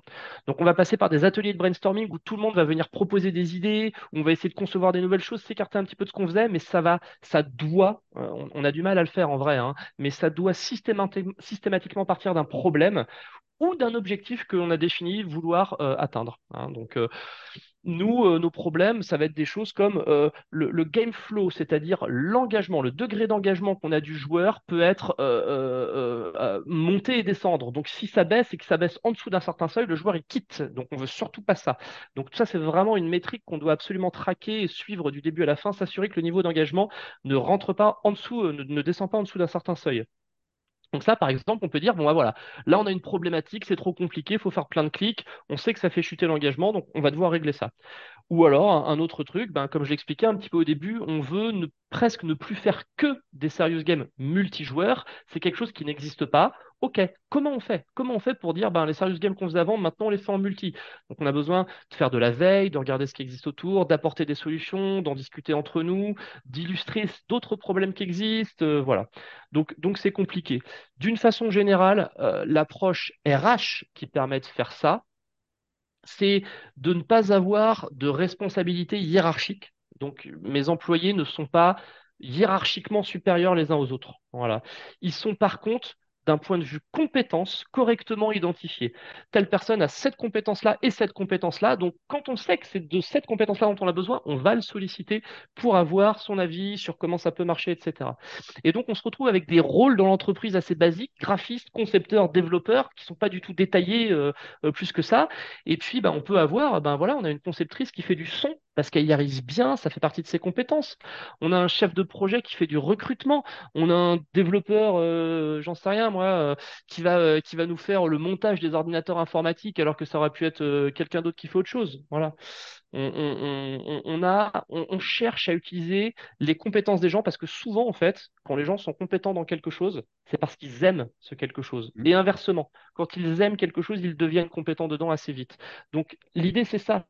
Donc, on va passer par des ateliers de brainstorming où tout le monde va venir proposer des idées, où on va essayer de concevoir des nouvelles choses, s'écarter un petit peu de ce qu'on faisait, mais ça va, ça doit, euh, on, a du mal à le faire en vrai, hein, mais ça doit systématiquement partir d'un problème ou d'un objectif que l'on a défini vouloir euh, atteindre. Hein. Donc, euh, nous, euh, nos problèmes, ça va être des choses comme euh, le, game flow, c'est-à-dire l'engagement, le degré d'engagement qu'on a du joueur peut être euh, monté et descendre. Donc si ça baisse et que ça baisse en dessous d'un certain seuil, le joueur il quitte. Donc on veut surtout pas ça. Donc ça c'est vraiment une métrique qu'on doit absolument traquer et suivre du début à la fin, s'assurer que le niveau d'engagement ne rentre pas en dessous, ne descend pas en dessous d'un certain seuil. Donc ça, par exemple, on peut dire, bon, bah, voilà, là, on a une problématique, c'est trop compliqué, il faut faire plein de clics, on sait que ça fait chuter l'engagement, donc on va devoir régler ça. Ou alors, un, autre truc, ben, comme je l'expliquais un petit peu au début, on veut ne, presque ne plus faire que des serious games multijoueurs, c'est quelque chose qui n'existe pas, OK, comment on fait? Comment on fait pour dire, ben, les serious games qu'on faisait avant, maintenant on les fait en multi? Donc on a besoin de faire de la veille, de regarder ce qui existe autour, d'apporter des solutions, d'en discuter entre nous, d'illustrer d'autres problèmes qui existent, euh, voilà. Donc c'est compliqué. D'une façon générale, euh, l'approche RH qui permet de faire ça, c'est de ne pas avoir de responsabilité hiérarchique. Donc mes employés ne sont pas hiérarchiquement supérieurs les uns aux autres. Voilà. Ils sont par contre d'un point de vue compétence correctement identifié. Telle personne a cette compétence-là et cette compétence-là. Donc, quand on sait que c'est de cette compétence-là dont on a besoin, on va le solliciter pour avoir son avis sur comment ça peut marcher, etc. Et donc, on se retrouve avec des rôles dans l'entreprise assez basiques, graphistes, concepteurs, développeurs, qui sont pas du tout détaillés euh, euh, plus que ça. Et puis, ben, on peut avoir, ben voilà, on a une conceptrice qui fait du son parce qu'elle y arrive bien, ça fait partie de ses compétences. On a un chef de projet qui fait du recrutement. On a un développeur, euh, j'en sais rien moi, euh, qui va euh, qui va nous faire le montage des ordinateurs informatiques alors que ça aurait pu être quelqu'un d'autre qui fait autre chose. Voilà. On, a, on, cherche à utiliser les compétences des gens parce que souvent en fait, quand les gens sont compétents dans quelque chose, c'est parce qu'ils aiment ce quelque chose. Mmh. Et inversement, quand ils aiment quelque chose, ils deviennent compétents dedans assez vite. Donc l'idée c'est ça,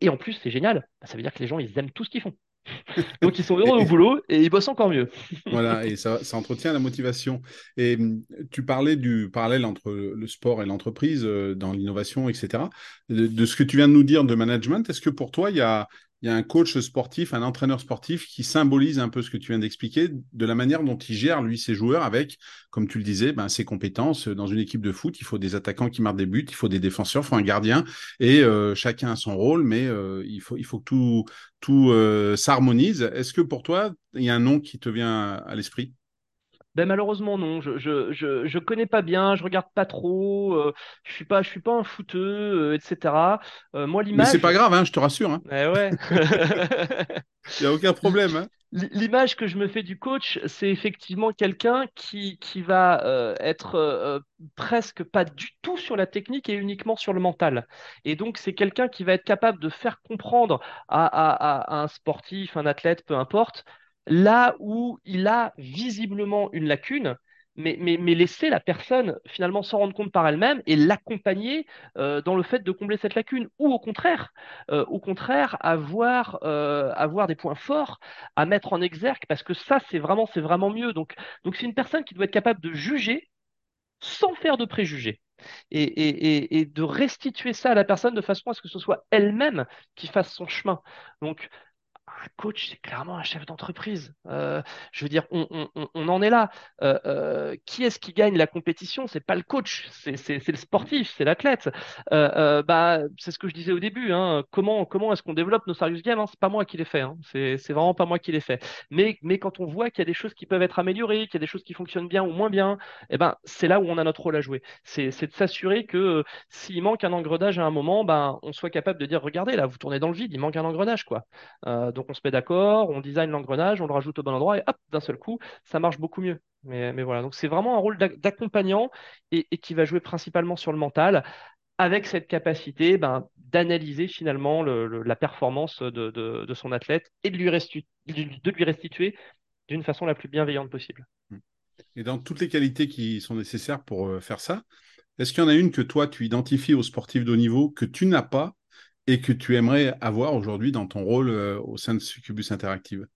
et en plus, c'est génial, bah, ça veut dire que les gens, ils aiment tout ce qu'ils font. Donc ils sont heureux au boulot et ils bossent encore mieux. voilà, et ça, ça, entretient la motivation. Et hum, tu parlais du parallèle entre le sport et l'entreprise euh, dans l'innovation, etc. de, ce que tu viens de nous dire de management, est-ce que pour toi, il y a, il y a un coach sportif, un entraîneur sportif qui symbolise un peu ce que tu viens d'expliquer, de la manière dont il gère, lui, ses joueurs avec, comme tu le disais, ben, ses compétences. Dans une équipe de foot, il faut des attaquants qui marquent des buts, il faut des défenseurs, il faut un gardien, et euh, chacun a son rôle, mais euh, il, faut, que tout, tout euh, s'harmonise. Est-ce que pour toi, il y a un nom qui te vient à l'esprit? Ben malheureusement non, je, je, je, je, connais pas bien, je regarde pas trop, euh, je suis pas je suis pas un footeux, euh, etc. Euh, moi l'image. Mais c'est pas grave, hein, je te rassure. Hein. Eh ouais. Il y a aucun problème. Hein. L'image que je me fais du coach, c'est effectivement quelqu'un qui, qui va être presque pas du tout sur la technique et uniquement sur le mental. Et donc c'est quelqu'un qui va être capable de faire comprendre à, à, à un sportif, un athlète, peu importe, là où il a visiblement une lacune, mais, laisser la personne finalement s'en rendre compte par elle-même et l'accompagner euh, dans le fait de combler cette lacune, ou au contraire, euh, au contraire, avoir, euh, avoir des points forts à mettre en exergue, parce que ça, c'est vraiment, mieux. Donc, c'est une personne qui doit être capable de juger sans faire de préjugés. Et, et, et, de restituer ça à la personne de façon à ce que ce soit elle-même qui fasse son chemin. Donc, un coach, c'est clairement un chef d'entreprise. Euh, je veux dire, on, en est là. Euh, euh, qui est-ce qui gagne la compétition? C'est pas le coach, c'est le sportif, c'est l'athlète. bah, c'est ce que je disais au début. Hein. Comment, est-ce qu'on développe nos serious games hein? C'est pas moi qui les fait. Hein. C'est vraiment pas moi qui les fait. Mais, mais quand on voit qu'il y a des choses qui peuvent être améliorées, qu'il y a des choses qui fonctionnent bien ou moins bien, eh ben, c'est là où on a notre rôle à jouer. C'est de s'assurer que s'il manque un engrenage à un moment, ben, on soit capable de dire regardez, là, vous tournez dans le vide, il manque un engrenage. Quoi. Donc on se met d'accord, on design l'engrenage, on le rajoute au bon endroit et hop, d'un seul coup, ça marche beaucoup mieux. Mais, voilà, donc c'est vraiment un rôle d'accompagnant et, qui va jouer principalement sur le mental avec cette capacité ben, d'analyser finalement la performance de, son athlète et de lui, de lui restituer d'une façon la plus bienveillante possible. Et dans toutes les qualités qui sont nécessaires pour euh, faire ça, est-ce qu'il y en a une que toi, tu identifies aux sportifs de haut niveau que tu n'as pas et que tu aimerais avoir aujourd'hui dans ton rôle euh, au sein de Succubus Interactive?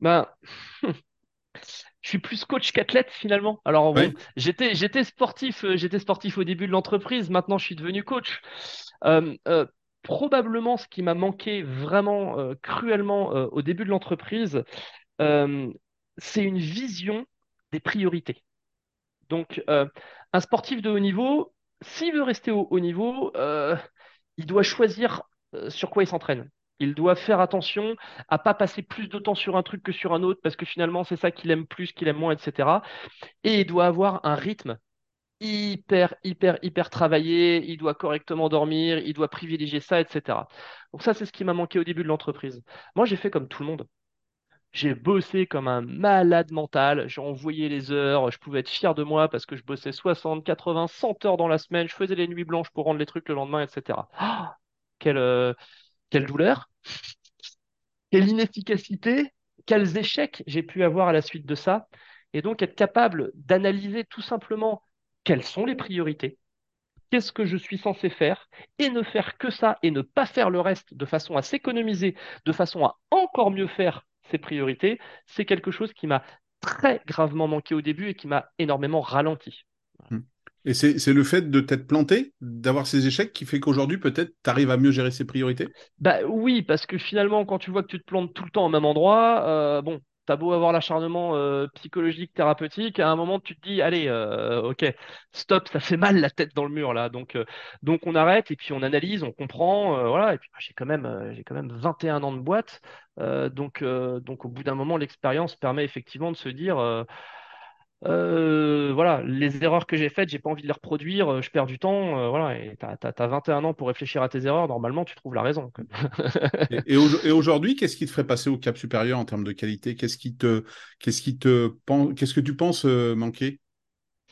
Ben, je suis plus coach qu'athlète finalement. Alors j'étais j'étais sportif, euh, j'étais sportif au début de l'entreprise. Maintenant, je suis devenu coach. Euh, probablement, ce qui m'a manqué vraiment cruellement au début de l'entreprise, c'est une vision des priorités. Donc, un sportif de haut niveau, s'il veut rester au haut niveau, il doit choisir euh, sur quoi il s'entraîne. Il doit faire attention à pas passer plus de temps sur un truc que sur un autre parce que finalement c'est ça qu'il aime plus, qu'il aime moins, etc. Et il doit avoir un rythme hyper, hyper, hyper travaillé. Il doit correctement dormir, il doit privilégier ça, etc. Donc ça c'est ce qui m'a manqué au début de l'entreprise. Moi j'ai fait comme tout le monde. J'ai bossé comme un malade mental, j'ai envoyé les heures, je pouvais être fier de moi parce que je bossais 60, 80, 100 heures dans la semaine, je faisais les nuits blanches pour rendre les trucs le lendemain, etc. Ah, quelle, euh, quelle douleur, quelle inefficacité, quels échecs j'ai pu avoir à la suite de ça. Et donc être capable d'analyser tout simplement quelles sont les priorités, qu'est-ce que je suis censé faire, et ne faire que ça, et ne pas faire le reste de façon à s'économiser, de façon à encore mieux faire ses priorités, c'est quelque chose qui m'a très gravement manqué au début et qui m'a énormément ralenti. Hmm. Et c'est le fait de t'être planté, d'avoir ces échecs, qui fait qu'aujourd'hui, peut-être, tu arrives à mieux gérer ses priorités? Bah oui, parce que finalement, quand tu vois que tu te plantes tout le temps au même endroit, euh, bon, t'as beau avoir l'acharnement euh, psychologique, thérapeutique, à un moment, tu te dis, allez, euh, ok, stop, ça fait mal la tête dans le mur, là. Donc, donc on arrête, et puis on analyse, on comprend, voilà. Et puis, j'ai quand même, j'ai quand même 21 ans de boîte. donc, donc, au bout d'un moment, l'expérience permet effectivement de se dire euh, voilà, les erreurs que j'ai faites, j'ai pas envie de les reproduire, euh, je perds du temps, euh, voilà, et t'as, t'as, 21 ans pour réfléchir à tes erreurs, normalement tu trouves la raison. et, et, aujourd'hui, qu'est-ce qui te ferait passer au cap supérieur en termes de qualité? Qu'est-ce qui te, qu'est-ce qui te, qu'est-ce que tu penses manquer?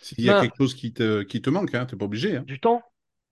S'il y a ben quelque chose qui te, qui te manque, hein, t'es pas obligé. Hein. Du temps.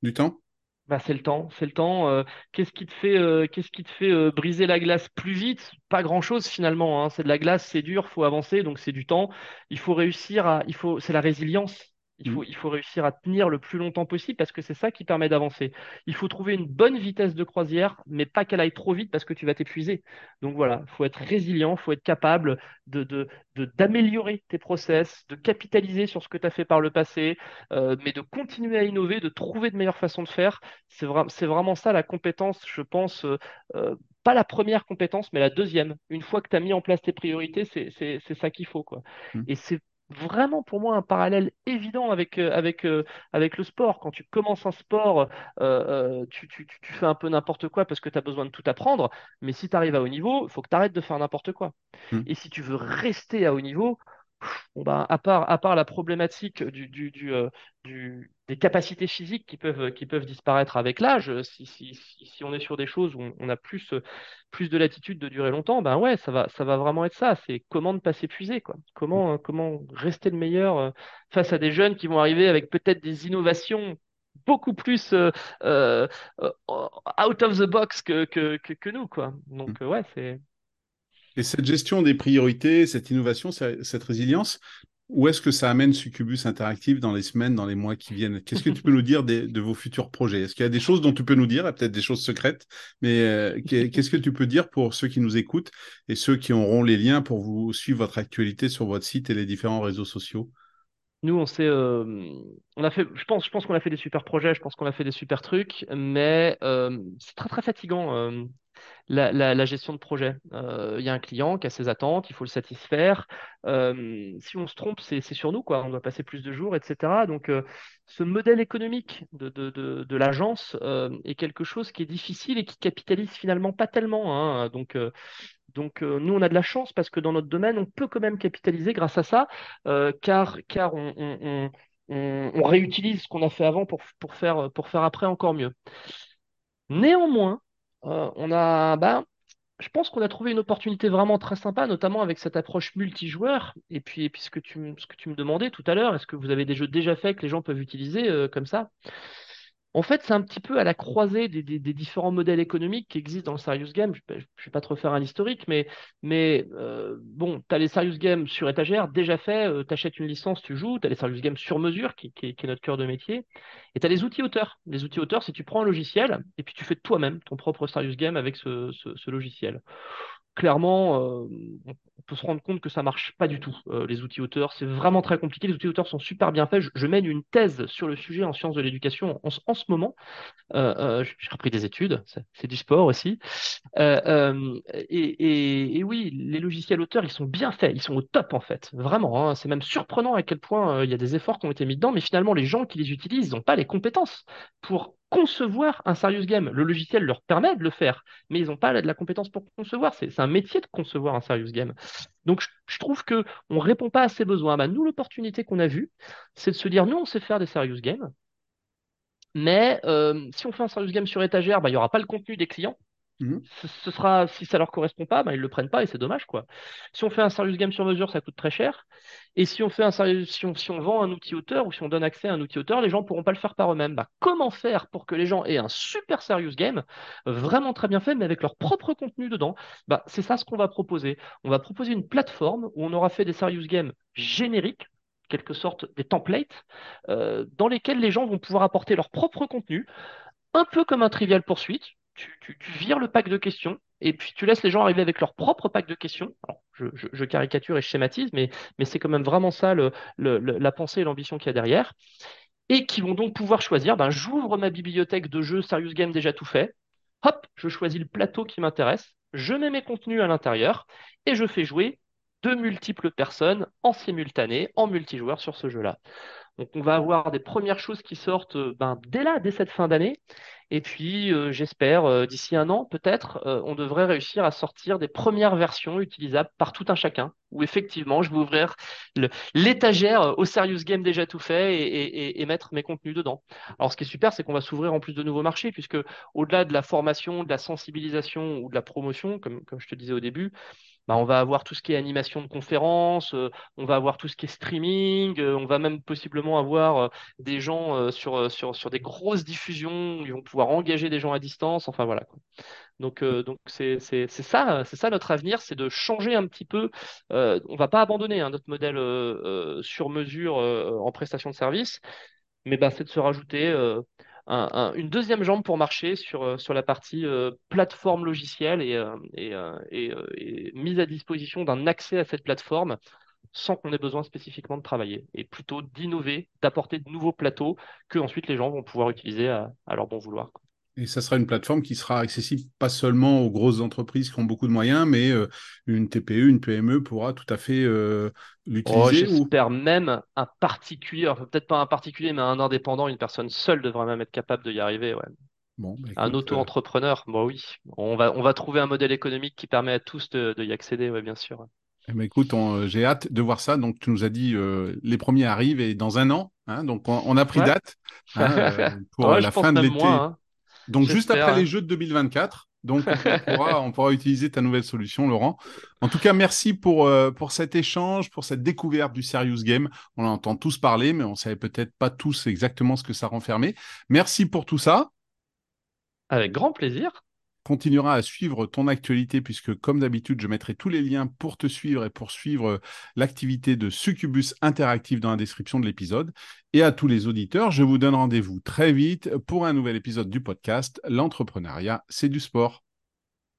Du temps? Bah, c'est le temps, c'est le temps. Euh, qu'est-ce qui te fait, euh, qu'est-ce qui te fait euh, briser la glace plus vite? Pas grand-chose finalement. Hein. C'est de la glace, c'est dur, faut avancer, donc c'est du temps. Il faut réussir à, il faut, c'est la résilience. Il faut, mm. il faut réussir à tenir le plus longtemps possible parce que c'est ça qui permet d'avancer. Il faut trouver une bonne vitesse de croisière, mais pas qu'elle aille trop vite parce que tu vas t'épuiser. Donc voilà, il faut être résilient, il faut être capable de, de, d'améliorer tes process, de capitaliser sur ce que tu as fait par le passé, euh, mais de continuer à innover, de trouver de meilleures façons de faire. C'est, c'est vraiment ça la compétence, je pense. Euh, euh, pas la première compétence, mais la deuxième. Une fois que tu as mis en place tes priorités, c'est ça qu'il faut. Quoi. Mm. Et c'est vraiment pour moi un parallèle évident avec, euh, avec, euh, avec le sport. Quand tu commences un sport, euh, tu, tu, tu, fais un peu n'importe quoi parce que tu as besoin de tout apprendre, mais si tu arrives à haut niveau, il faut que tu arrêtes de faire n'importe quoi. Hmm. Et si tu veux rester à haut niveau, Bon ben, à part, à part la problématique du, du, du, du, des capacités physiques qui peuvent, qui peuvent disparaître avec l'âge, si, si, si, on est sur des choses où on, a plus, plus de latitude de durer longtemps, ben ouais, ça va, ça va vraiment être ça. C'est comment ne pas s'épuiser, quoi. Comment, comment rester le meilleur face à des jeunes qui vont arriver avec peut-être des innovations beaucoup plus euh, euh, out of the box que, que, que, que nous, quoi. Donc, mmh. ouais, c'est. Et cette gestion des priorités, cette innovation, cette résilience, où est-ce que ça amène Succubus Interactive dans les semaines, dans les mois qui viennent? Qu'est-ce que tu peux nous dire de vos futurs projets? Est-ce qu'il y a des choses dont tu peux nous dire, peut-être des choses secrètes, mais euh, qu'est-ce que tu peux dire pour ceux qui nous écoutent et ceux qui auront les liens pour vous suivre votre actualité sur votre site et les différents réseaux sociaux? Nous, on euh, a fait, je pense, je pense qu'on a fait des super projets, je pense qu'on a fait des super trucs, mais euh, c'est très très fatigant la, gestion de projet. Euh, il y a un client qui a ses attentes, il faut le satisfaire. Euh, si on se trompe, c'est sur nous, quoi. On doit passer plus de jours, etc. Donc, euh, ce modèle économique de, de, l'agence est quelque chose qui est difficile et qui capitalise finalement pas tellement. Hein. Donc, donc nous, on a de la chance parce que dans notre domaine, on peut quand même capitaliser grâce à ça, car, car on, on, réutilise ce qu'on a fait avant pour, pour, faire, pour faire après encore mieux. Néanmoins, euh, on a, bah, je pense qu'on a trouvé une opportunité vraiment très sympa, notamment avec cette approche multijoueur. Et puis, ce, que tu, ce que tu me demandais tout à l'heure, est-ce que vous avez des jeux déjà faits que les gens peuvent utiliser euh, comme ça? En fait, c'est un petit peu à la croisée des, différents modèles économiques qui existent dans le serious game. Je ne vais pas trop faire un historique, mais, mais euh, bon, tu as les serious games sur étagère, déjà fait, euh, tu achètes une licence, tu joues, tu as les serious games sur mesure, qui, est notre cœur de métier, et tu as les outils auteurs. Les outils auteurs, c'est tu prends un logiciel et puis tu fais toi-même ton propre serious game avec ce logiciel clairement, euh, on peut se rendre compte que ça marche pas du tout. Euh, les outils auteurs, c'est vraiment très compliqué. Les outils auteurs sont super bien faits. Je, mène une thèse sur le sujet en sciences de l'éducation en, ce moment. Euh, j'ai repris des études, c'est du sport aussi. Et, oui, les logiciels auteurs, ils sont bien faits, ils sont au top en fait, vraiment. Hein. C'est même surprenant à quel point il y a des efforts qui ont été mis dedans, mais finalement, les gens qui les utilisent, n'ont pas les compétences pour concevoir un serious game. Le logiciel leur permet de le faire, mais ils n'ont pas de la compétence pour concevoir. C'est un métier de concevoir un serious game. Donc je, trouve que on répond pas à ces besoins. Bah, nous, l'opportunité qu'on a vue, c'est de se dire, nous, on sait faire des serious games, mais euh, si on fait un serious game sur étagère, bah, il n'y aura pas le contenu des clients. Mhm. Ce, sera, si ça leur correspond pas, bah, ils le prennent pas et c'est dommage, quoi. Si on fait un serious game sur mesure, ça coûte très cher. Et si on fait un serious- si on, si on vend un outil auteur ou si on donne accès à un outil auteur, les gens pourront pas le faire par eux-mêmes. Bah, comment faire pour que les gens aient un super serious game, vraiment très bien fait, mais avec leur propre contenu dedans? Bah, c'est ça ce qu'on va proposer. On va proposer une plateforme où on aura fait des serious games génériques, quelque sorte des templates, euh, dans lesquels les gens vont pouvoir apporter leur propre contenu un peu comme un trivial poursuite. Tu, vires le pack de questions et puis tu laisses les gens arriver avec leur propre pack de questions. Je, caricature et je schématise, mais, c'est quand même vraiment ça la pensée et l'ambition qu'il y a derrière. Et qui vont donc pouvoir choisir, ben, j'ouvre ma bibliothèque de jeux Serious Game déjà tout fait. Hop, je choisis le plateau qui m'intéresse, je mets mes contenus à l'intérieur et je fais jouer de multiples personnes en simultané, en multijoueur sur ce jeu-là. Donc on va avoir des premières choses qui sortent euh, ben, dès là, dès cette fin d'année. Et puis euh, j'espère euh, d'ici un an peut-être, on devrait réussir à sortir des premières versions utilisables par tout un chacun. Où effectivement, je vais ouvrir l'étagère au Serious Game déjà tout fait et mettre mes contenus dedans. Alors ce qui est super, c'est qu'on va s'ouvrir en plus de nouveaux marchés, puisque au-delà de la formation, de la sensibilisation ou de la promotion, comme, comme je te disais au début, bah, on va avoir tout ce qui est animation de conférences, euh, on va avoir tout ce qui est streaming, euh, on va même possiblement avoir euh, des gens sur, des grosses diffusions, ils vont pouvoir engager des gens à distance, enfin voilà, quoi. Donc, donc c'est, ça, c'est ça notre avenir, c'est de changer un petit peu. On va pas abandonner hein, notre modèle sur mesure en prestation de service, mais bah, c'est de se rajouter un- un- une deuxième jambe pour marcher sur, euh, la partie euh, plateforme logicielle et, euh, et, mise à disposition d'un accès à cette plateforme sans qu'on ait besoin spécifiquement de travailler, et plutôt d'innover, d'apporter de nouveaux plateaux que ensuite les gens vont pouvoir utiliser à, leur bon vouloir. Et ça sera une plateforme qui sera accessible pas seulement aux grosses entreprises qui ont beaucoup de moyens, mais euh, une TPE, une PME pourra tout à fait euh, Oh, l'utiliser ou... j'espère même un particulier, enfin, peut-être pas un particulier, mais un indépendant, une personne seule devrait même être capable de y arriver. Ouais. Bon, bah, Un euh, auto-entrepreneur, bon oui, on va, on va trouver un modèle économique qui permet à tous de, de y accéder, ouais, bien sûr. eh ben, écoute, j'ai hâte de voir ça. Donc, tu nous as dit euh, les premiers arrivent et dans un an. hein, donc, on, on a pris Ouais. date hein, pour Ouais, la fin de l'été. hein. Donc, juste après les. Jeux de 2024. Donc, on, pourra, on pourra utiliser ta nouvelle solution, Laurent. En tout cas, merci pour, euh, pour cet échange, pour cette découverte du Serious Game. On en entend tous parler, mais on savait peut-être pas tous exactement ce que ça renfermait. Merci pour tout ça. Avec grand plaisir. Continuera à suivre ton actualité puisque comme d'habitude je mettrai tous les liens pour te suivre et pour suivre euh, l'activité de Succubus Interactive dans la description de l'épisode. Et à tous les auditeurs, je vous donne rendez-vous très vite pour un nouvel épisode du podcast L'entrepreneuriat, c'est du sport.